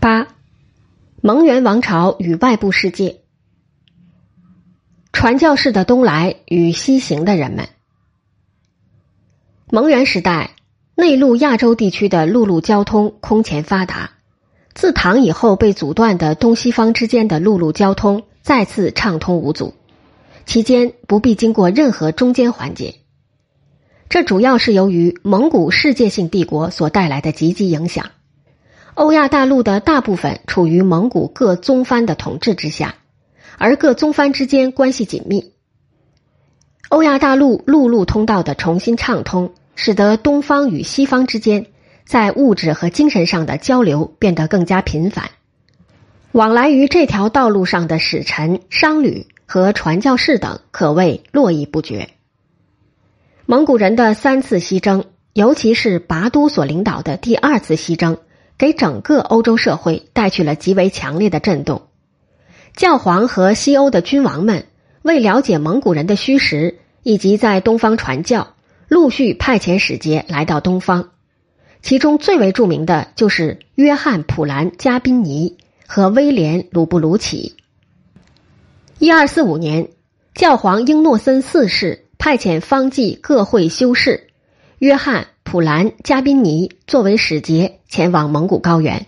八，蒙元王朝与外部世界。传教士的东来与西行的人们。蒙元时代，内陆亚洲地区的陆路交通空前发达。自唐以后被阻断的东西方之间的陆路交通再次畅通无阻，期间不必经过任何中间环节。这主要是由于蒙古世界性帝国所带来的积极影响。欧亚大陆的大部分处于蒙古各宗藩的统治之下，而各宗藩之间关系紧密。欧亚大陆陆路通道的重新畅通，使得东方与西方之间在物质和精神上的交流变得更加频繁。往来于这条道路上的使臣、商旅和传教士等可谓络绎不绝。蒙古人的三次西征，尤其是拔都所领导的第二次西征。给整个欧洲社会带去了极为强烈的震动。教皇和西欧的君王们为了解蒙古人的虚实以及在东方传教，陆续派遣使节来到东方。其中最为著名的就是约翰·普兰加宾尼和威廉·鲁布鲁奇。一二四五年，教皇英诺森四世派遣方济各会修士约翰。普兰加宾尼作为使节前往蒙古高原，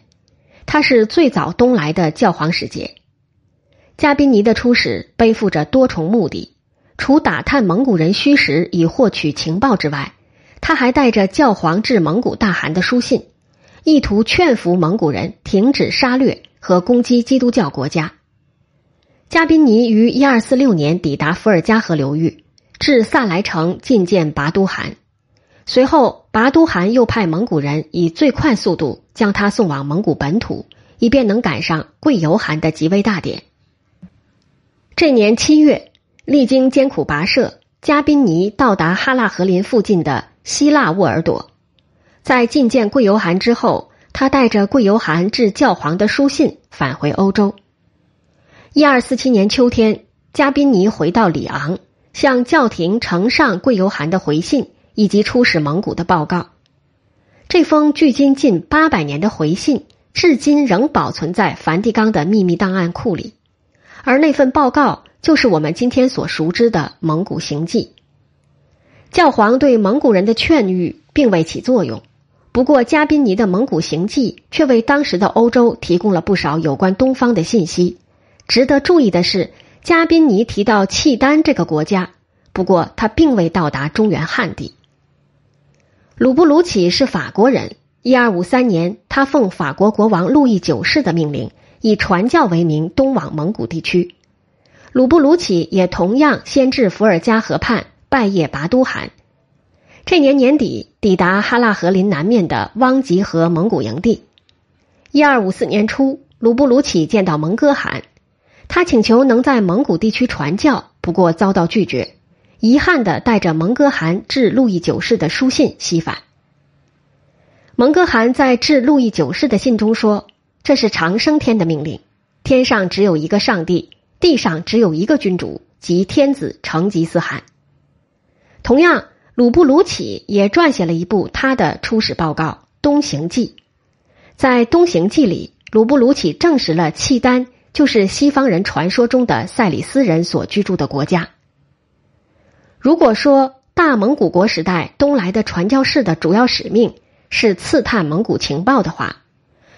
他是最早东来的教皇使节。加宾尼的出使背负着多重目的，除打探蒙古人虚实以获取情报之外，他还带着教皇致蒙古大汗的书信，意图劝服蒙古人停止杀掠和攻击基督教国家。加宾尼于一二四六年抵达伏尔加河流域，至萨莱城觐见拔都汗。随后，拔都汗又派蒙古人以最快速度将他送往蒙古本土，以便能赶上贵由汗的即位大典。这年七月，历经艰苦跋涉，加宾尼到达哈拉河林附近的希腊沃尔朵。在觐见贵由汗之后，他带着贵由汗致教皇的书信返回欧洲。一二四七年秋天，加宾尼回到里昂，向教廷呈上贵由汗的回信。以及出使蒙古的报告，这封距今近八百年的回信，至今仍保存在梵蒂冈的秘密档案库里。而那份报告，就是我们今天所熟知的《蒙古行记》。教皇对蒙古人的劝谕并未起作用，不过加宾尼的《蒙古行记》却为当时的欧洲提供了不少有关东方的信息。值得注意的是，加宾尼提到契丹这个国家，不过他并未到达中原汉地。鲁布鲁起是法国人。一二五三年，他奉法国国王路易九世的命令，以传教为名东往蒙古地区。鲁布鲁起也同样先至伏尔加河畔拜谒拔都汗。这年年底，抵达哈拉河林南面的汪吉河蒙古营地。一二五四年初，鲁布鲁起见到蒙哥汗，他请求能在蒙古地区传教，不过遭到拒绝。遗憾的带着蒙哥汗致路易九世的书信西返。蒙哥汗在致路易九世的信中说：“这是长生天的命令，天上只有一个上帝，地上只有一个君主，即天子成吉思汗。”同样，鲁布鲁起也撰写了一部他的出使报告《东行记》。在《东行记》里，鲁布鲁起证实了契丹就是西方人传说中的塞里斯人所居住的国家。如果说大蒙古国时代东来的传教士的主要使命是刺探蒙古情报的话，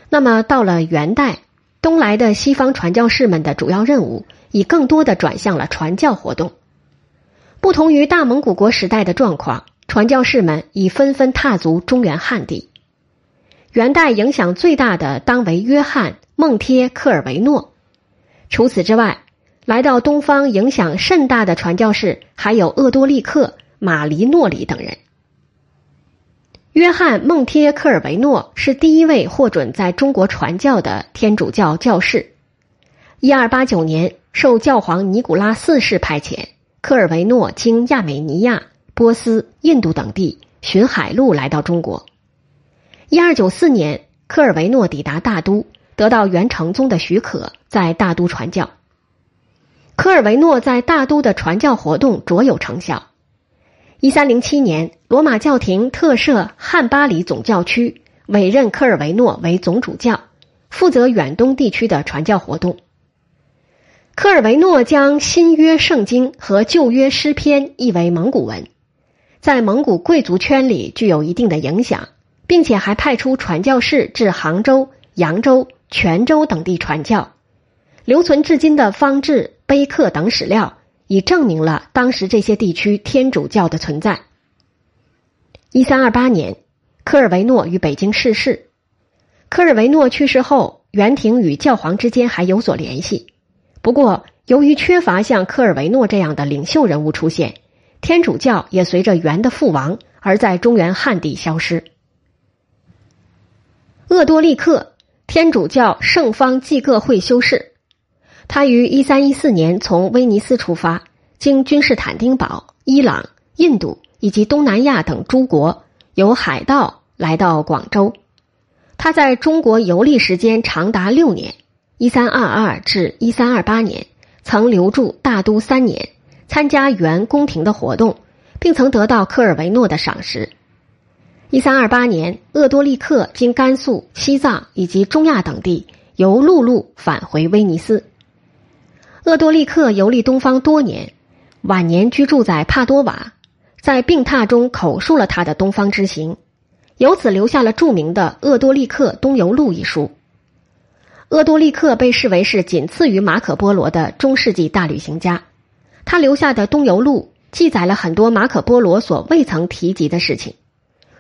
那么到了元代，东来的西方传教士们的主要任务已更多的转向了传教活动。不同于大蒙古国时代的状况，传教士们已纷纷踏足中原汉地。元代影响最大的当为约翰·孟贴科尔维诺。除此之外。来到东方影响甚大的传教士还有厄多利克、马黎诺里等人。约翰·孟贴科尔维诺是第一位获准在中国传教的天主教教士。一二八九年，受教皇尼古拉四世派遣，科尔维诺经亚美尼亚、波斯、印度等地寻海路来到中国。一二九四年，科尔维诺抵达大都，得到元成宗的许可，在大都传教。科尔维诺在大都的传教活动卓有成效。一三零七年，罗马教廷特设汉巴里总教区，委任科尔维诺为总主教，负责远东地区的传教活动。科尔维诺将新约圣经和旧约诗篇译为蒙古文，在蒙古贵族圈里具有一定的影响，并且还派出传教士至杭州、扬州、泉州等地传教。留存至今的方志、碑刻等史料，已证明了当时这些地区天主教的存在。一三二八年，科尔维诺于北京逝世。科尔维诺去世后，元廷与教皇之间还有所联系。不过，由于缺乏像科尔维诺这样的领袖人物出现，天主教也随着元的覆亡而在中原汉地消失。鄂多利克，天主教圣方济各会修士，他于一三一四年从威尼斯出发，经君士坦丁堡、伊朗、印度。以及东南亚等诸国由海盗来到广州，他在中国游历时间长达六年（一三二二至一三二八年），曾留驻大都三年，参加原宫廷的活动，并曾得到科尔维诺的赏识。一三二八年，鄂多利克经甘肃、西藏以及中亚等地，由陆路返回威尼斯。鄂多利克游历东方多年，晚年居住在帕多瓦。在病榻中口述了他的东方之行，由此留下了著名的《鄂多利克东游录》一书。鄂多利克被视为是仅次于马可波罗的中世纪大旅行家，他留下的东游录记载了很多马可波罗所未曾提及的事情，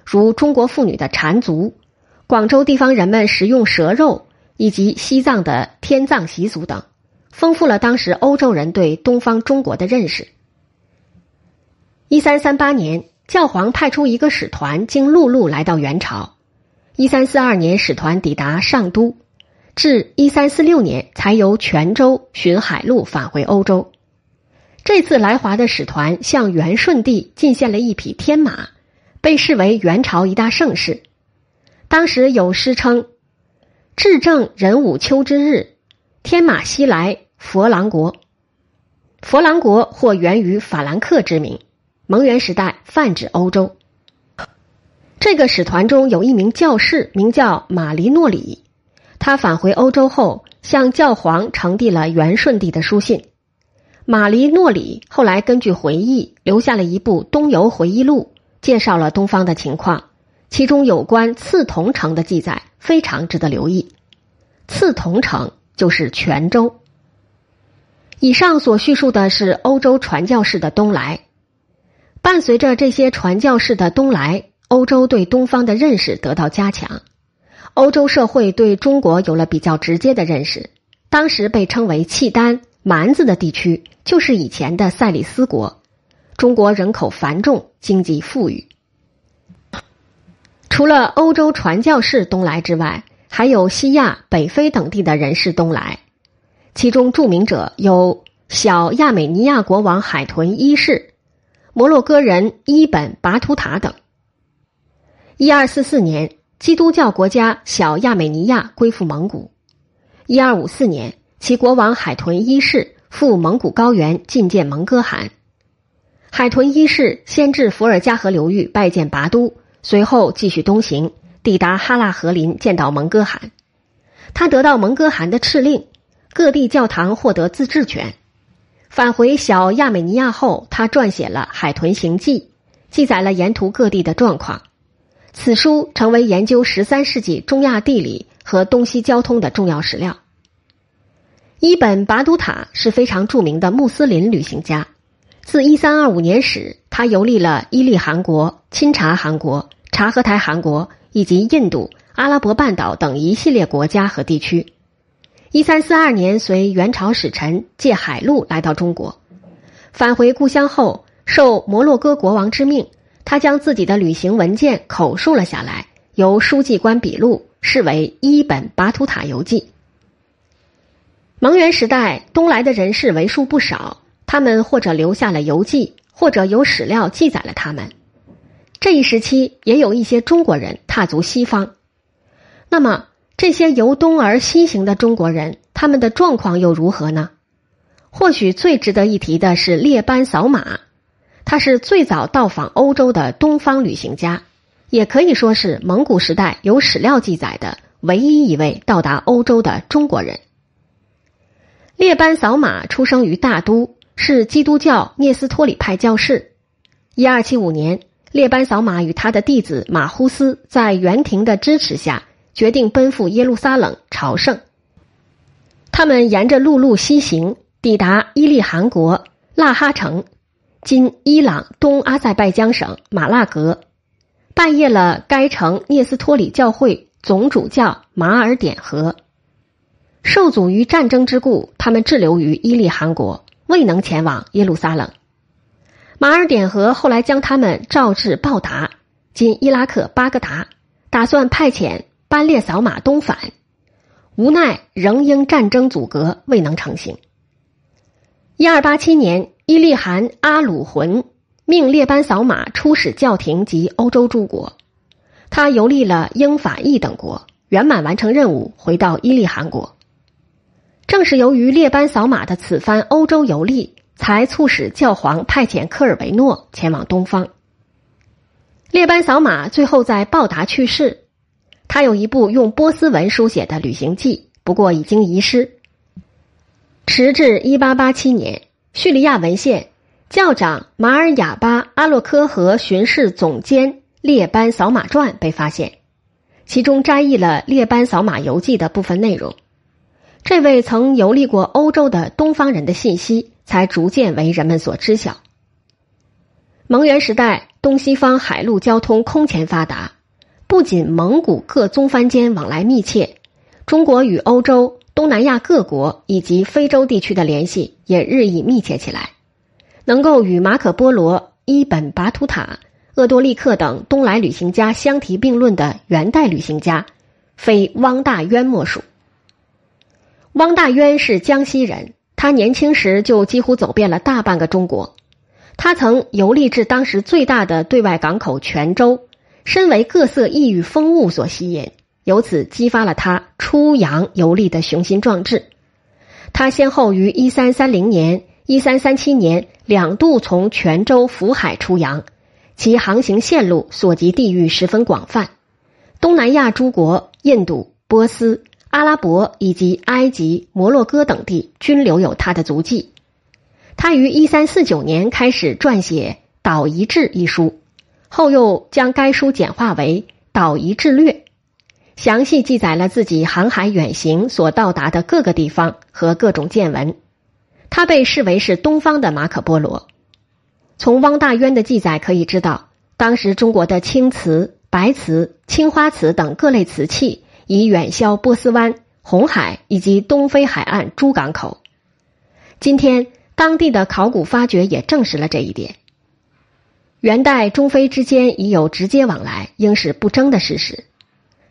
如中国妇女的缠足、广州地方人们食用蛇肉以及西藏的天葬习俗等，丰富了当时欧洲人对东方中国的认识。一三三八年，教皇派出一个使团经陆路来到元朝。一三四二年，使团抵达上都，至一三四六年才由泉州寻海路返回欧洲。这次来华的使团向元顺帝进献了一匹天马，被视为元朝一大盛事。当时有诗称：“至正壬午秋之日，天马西来佛郎国。”佛郎国或源于法兰克之名。蒙元时代泛指欧洲。这个使团中有一名教士，名叫马黎诺里。他返回欧洲后，向教皇呈递了元顺帝的书信。马黎诺里后来根据回忆，留下了一部《东游回忆录》，介绍了东方的情况。其中有关刺桐城的记载非常值得留意。刺桐城就是泉州。以上所叙述的是欧洲传教士的东来。伴随着这些传教士的东来，欧洲对东方的认识得到加强，欧洲社会对中国有了比较直接的认识。当时被称为契丹蛮子的地区，就是以前的塞里斯国。中国人口繁重，经济富裕。除了欧洲传教士东来之外，还有西亚、北非等地的人士东来，其中著名者有小亚美尼亚国王海豚一世。摩洛哥人伊本·拔图塔等。一二四四年，基督教国家小亚美尼亚归附蒙古。一二五四年，其国王海豚一世赴蒙古高原觐见蒙哥汗。海豚一世先至伏尔加河流域拜见拔都，随后继续东行，抵达哈腊河林见到蒙哥汗。他得到蒙哥汗的敕令，各地教堂获得自治权。返回小亚美尼亚后，他撰写了《海豚行记》，记载了沿途各地的状况。此书成为研究十三世纪中亚地理和东西交通的重要史料。伊本·拔都塔是非常著名的穆斯林旅行家。自一三二五年始，他游历了伊利汗国、钦察汗国、察合台汗国以及印度、阿拉伯半岛等一系列国家和地区。一三四二年，随元朝使臣借海路来到中国，返回故乡后，受摩洛哥国王之命，他将自己的旅行文件口述了下来，由书记官笔录，视为一本巴图塔游记。蒙元时代东来的人士为数不少，他们或者留下了游记，或者有史料记载了他们。这一时期也有一些中国人踏足西方，那么。这些由东而西行的中国人，他们的状况又如何呢？或许最值得一提的是列班扫马，他是最早到访欧洲的东方旅行家，也可以说是蒙古时代有史料记载的唯一一位到达欧洲的中国人。列班扫马出生于大都，是基督教聂斯托里派教士。一二七五年，列班扫马与他的弟子马忽斯在元廷的支持下，决定奔赴耶路撒冷朝圣。他们沿着陆路西行，抵达伊利汗国腊哈城（今伊朗东阿塞拜疆省马腊格），拜谒了该城聂斯托里教会总主教马尔典和。受阻于战争之故，他们滞留于伊利汗国，未能前往耶路撒冷。马尔典和后来将他们召至报达（今伊拉克巴格达），打算派遣班列扫马东返，无奈仍因战争阻隔，未能成行。一二八七年，伊利汗阿鲁浑命列班扫马出使教廷及欧洲诸国，他游历了英法意等国，圆满完成任务，回到伊利汗国。正是由于列班扫马的此番欧洲游历，才促使教皇派遣科尔维诺前往东方。列班扫马最后在报答去世，他有一部用波斯文书写的旅行记，不过已经遗失。迟至一八八七年，叙利亚文献教长马尔雅巴阿洛科和巡视总监列班扫马传被发现，其中摘译了列班扫马游记的部分内容。这位曾游历过欧洲的东方人的信息才逐渐为人们所知晓。蒙元时代，东西方海陆交通空前发达，不仅蒙古各宗藩间往来密切，中国与欧洲、东南亚各国以及非洲地区的联系也日益密切起来。能够与马可·波罗、伊本·拔图塔、鄂多利克等东来旅行家相提并论的元代旅行家，非汪大渊莫属。汪大渊是江西人，他年轻时就几乎走遍了大半个中国。他曾游历至当时最大的对外港口泉州，身为各色异域风物所吸引，由此激发了他出洋游历的雄心壮志。他先后于一三三零年、一三三七年两度从泉州福海出洋，其航行线路所及地域十分广泛，东南亚诸国、印度、波斯。阿拉伯以及埃及、摩洛哥等地均留有他的足迹。他于一三四九年开始撰写《岛夷志》一书，后又将该书简化为《岛夷志略》，详细记载了自己航海远行所到达的各个地方和各种见闻。他被视为是东方的马可·波罗。从汪大渊的记载可以知道，当时中国的青瓷、白瓷、青花瓷等各类瓷器。已远销波斯湾、红海以及东非海岸诸港口。今天，当地的考古发掘也证实了这一点。元代中非之间已有直接往来，应是不争的事实。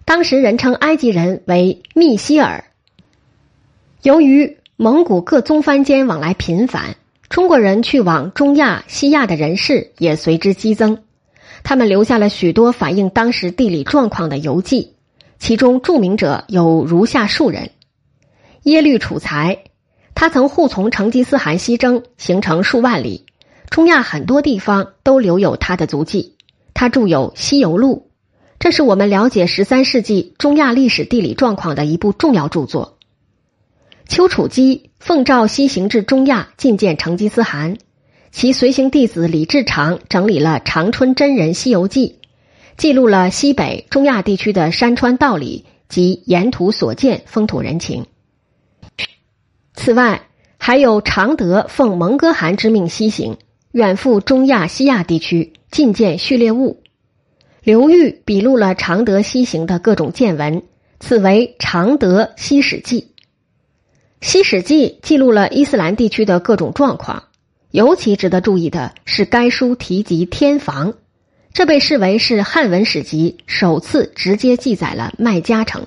当时人称埃及人为密希尔。由于蒙古各宗藩间往来频繁，中国人去往中亚、西亚的人士也随之激增。他们留下了许多反映当时地理状况的游记。其中著名者有如下数人：耶律楚材，他曾护从成吉思汗西征，行程数万里，中亚很多地方都留有他的足迹。他著有《西游录》，这是我们了解十三世纪中亚历史地理状况的一部重要著作。丘处机奉诏西行至中亚觐见成吉思汗，其随行弟子李志长整理了《长春真人西游记》。记录了西北中亚地区的山川道理及沿途所见风土人情。此外，还有常德奉蒙哥汗之命西行，远赴中亚西亚地区觐见序列物。刘裕笔录了常德西行的各种见闻，此为《常德西史记》。《西史记》记录了伊斯兰地区的各种状况，尤其值得注意的是，该书提及天房。这被视为是汉文史籍首次直接记载了麦家城。